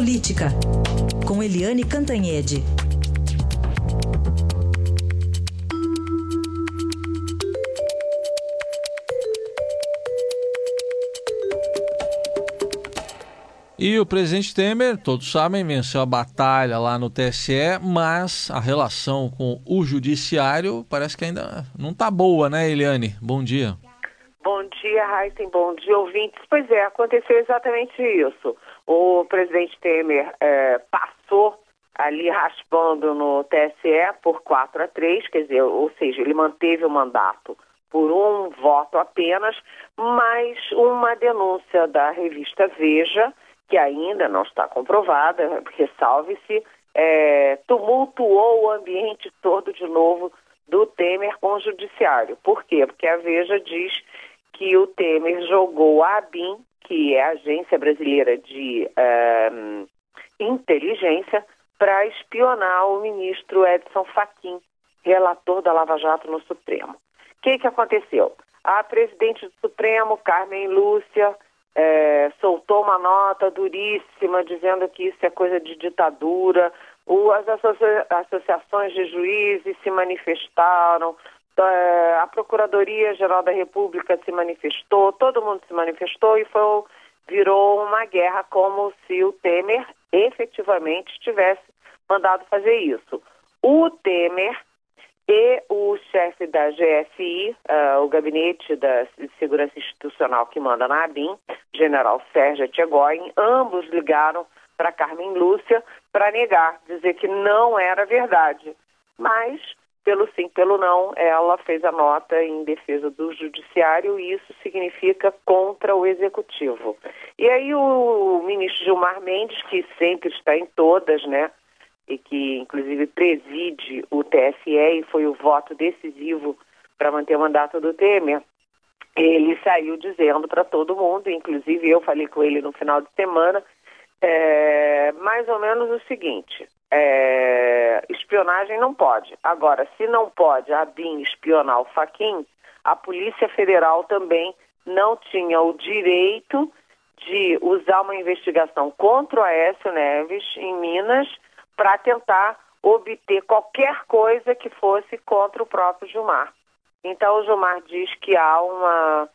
Política, com Eliane Cantanhede. E o presidente Temer, todos sabem, venceu a batalha lá no TSE, mas a relação com o judiciário parece que ainda não está boa, né, Eliane? Bom dia. Bom dia, Raíssen. Bom dia, ouvintes. Pois é, aconteceu exatamente isso. O presidente Temer é, passou ali raspando no TSE por 4 a 3, quer dizer, ou seja, ele manteve o mandato por um voto apenas, mas uma denúncia da revista Veja que ainda não está comprovada, ressalve-se, é, tumultuou o ambiente todo de novo do Temer com o judiciário. Por quê? Porque a Veja diz que o Temer jogou a ABIN, que é a Agência Brasileira de é, Inteligência, para espionar o ministro Edson Fachin, relator da Lava Jato no Supremo. O que, que aconteceu? A presidente do Supremo, Carmen Lúcia, é, soltou uma nota duríssima dizendo que isso é coisa de ditadura. O, as associa associações de juízes se manifestaram, a Procuradoria-Geral da República se manifestou, todo mundo se manifestou e foi, virou uma guerra como se o Temer efetivamente tivesse mandado fazer isso. O Temer e o chefe da GSI, uh, ah, o Gabinete da Segurança Institucional que manda na ABIN, general Sérgio Tchegoin, ambos ligaram para Carmen Lúcia para negar, dizer que não era verdade. Mas, pelo sim, pelo não, ela fez a nota em defesa do judiciário e isso significa contra o executivo. E aí o ministro Gilmar Mendes, que sempre está em todas, né, e que inclusive preside o TSE e foi o voto decisivo para manter o mandato do Temer, ele saiu dizendo para todo mundo, inclusive eu falei com ele no final de semana, é, mais ou menos o seguinte: é, espionagem não pode. Agora, se não pode a BIM espionar o Faquin, a Polícia Federal também não tinha o direito de usar uma investigação contra o Aécio Neves em Minas para tentar obter qualquer coisa que fosse contra o próprio Gilmar. Então o Gilmar diz que há uma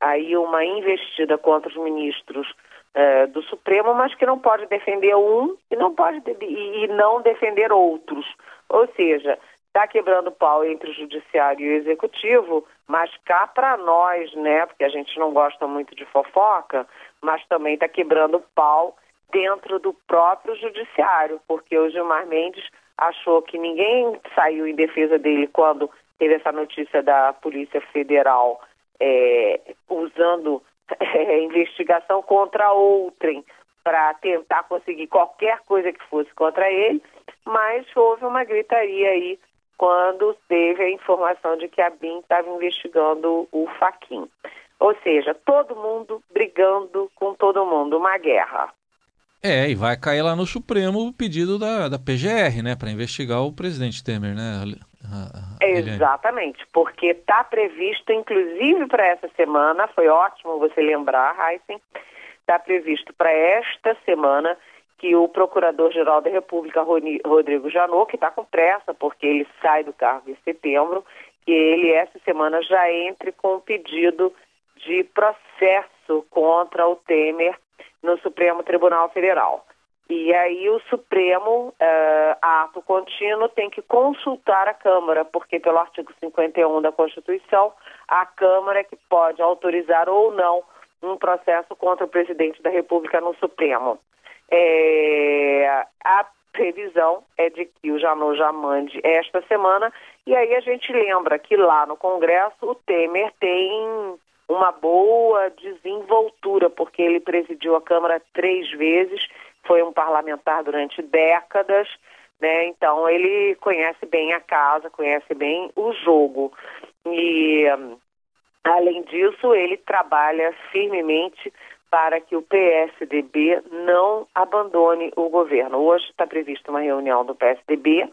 aí uma investida contra os ministros eh, do Supremo, mas que não pode defender um e não pode e, e não defender outros. Ou seja, está quebrando pau entre o judiciário e o executivo, mas cá para nós, né? Porque a gente não gosta muito de fofoca, mas também está quebrando pau dentro do próprio judiciário, porque o Gilmar Mendes achou que ninguém saiu em defesa dele quando teve essa notícia da Polícia Federal é, usando é, investigação contra outrem para tentar conseguir qualquer coisa que fosse contra ele, mas houve uma gritaria aí quando teve a informação de que a BIM estava investigando o Faquin. Ou seja, todo mundo brigando com todo mundo, uma guerra. É, e vai cair lá no Supremo o pedido da, da PGR, né, para investigar o presidente Temer, né? A, Exatamente, porque está previsto, inclusive para essa semana, foi ótimo você lembrar, Heisen, está previsto para esta semana que o Procurador-Geral da República, Rodrigo Janot, que está com pressa, porque ele sai do cargo em setembro, que ele essa semana já entre com um pedido de processo contra o Temer no Supremo Tribunal Federal. E aí o Supremo, uh, ato contínuo, tem que consultar a Câmara, porque pelo artigo 51 da Constituição, a Câmara é que pode autorizar ou não um processo contra o presidente da República no Supremo. É, a previsão é de que o Janot já mande esta semana, e aí a gente lembra que lá no Congresso o Temer tem uma boa desenvoltura, porque ele presidiu a Câmara três vezes, foi um parlamentar durante décadas, né? Então ele conhece bem a casa, conhece bem o jogo. E além disso, ele trabalha firmemente para que o PSDB não abandone o governo. Hoje está prevista uma reunião do PSDB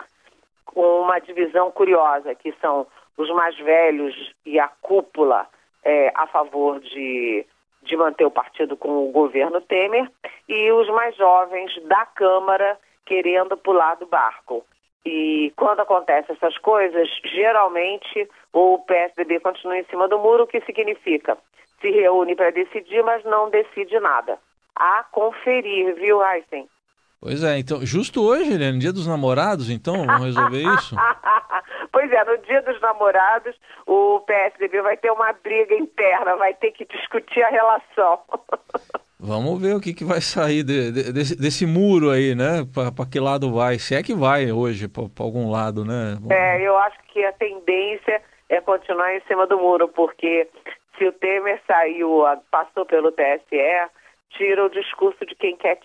com uma divisão curiosa, que são os mais velhos e a cúpula é, a favor de, de manter o partido com o governo Temer e os mais jovens da Câmara querendo pular do barco. E quando acontecem essas coisas, geralmente o PSDB continua em cima do muro, o que significa se reúne para decidir, mas não decide nada. A conferir, viu, Heisen? Pois é, então, justo hoje, Helene, dia dos namorados, então, vamos resolver isso? pois é, no dia dos namorados, o PSDB vai ter uma briga interna, vai ter que discutir a relação. Vamos ver o que, que vai sair de, de, desse, desse, muro aí, né? Para que lado vai? Se é que vai hoje para algum lado, né? É, eu acho que a tendência é continuar em cima do muro, porque se o Temer saiu, passou pelo TSE, tira o discurso de quem quer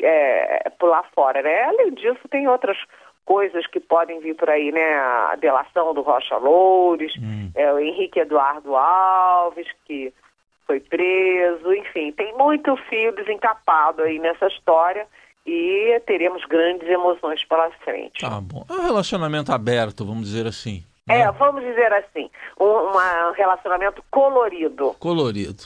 é, pular fora, né? Além disso, tem outras coisas que podem vir por aí, né? A delação do Rocha Loures, hum. é, o Henrique Eduardo Alves, que foi preso, enfim, tem muito fio desencapado aí nessa história e teremos grandes emoções pela frente. Tá bom. É um relacionamento aberto, vamos dizer assim. Né? É, vamos dizer assim, um, um relacionamento colorido. Colorido.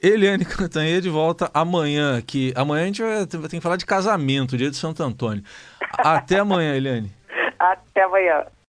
Eliane Cantanhede volta amanhã aqui. Amanhã a gente vai, tem que falar de casamento, dia de Santo Antônio. Até amanhã, Eliane. Até amanhã.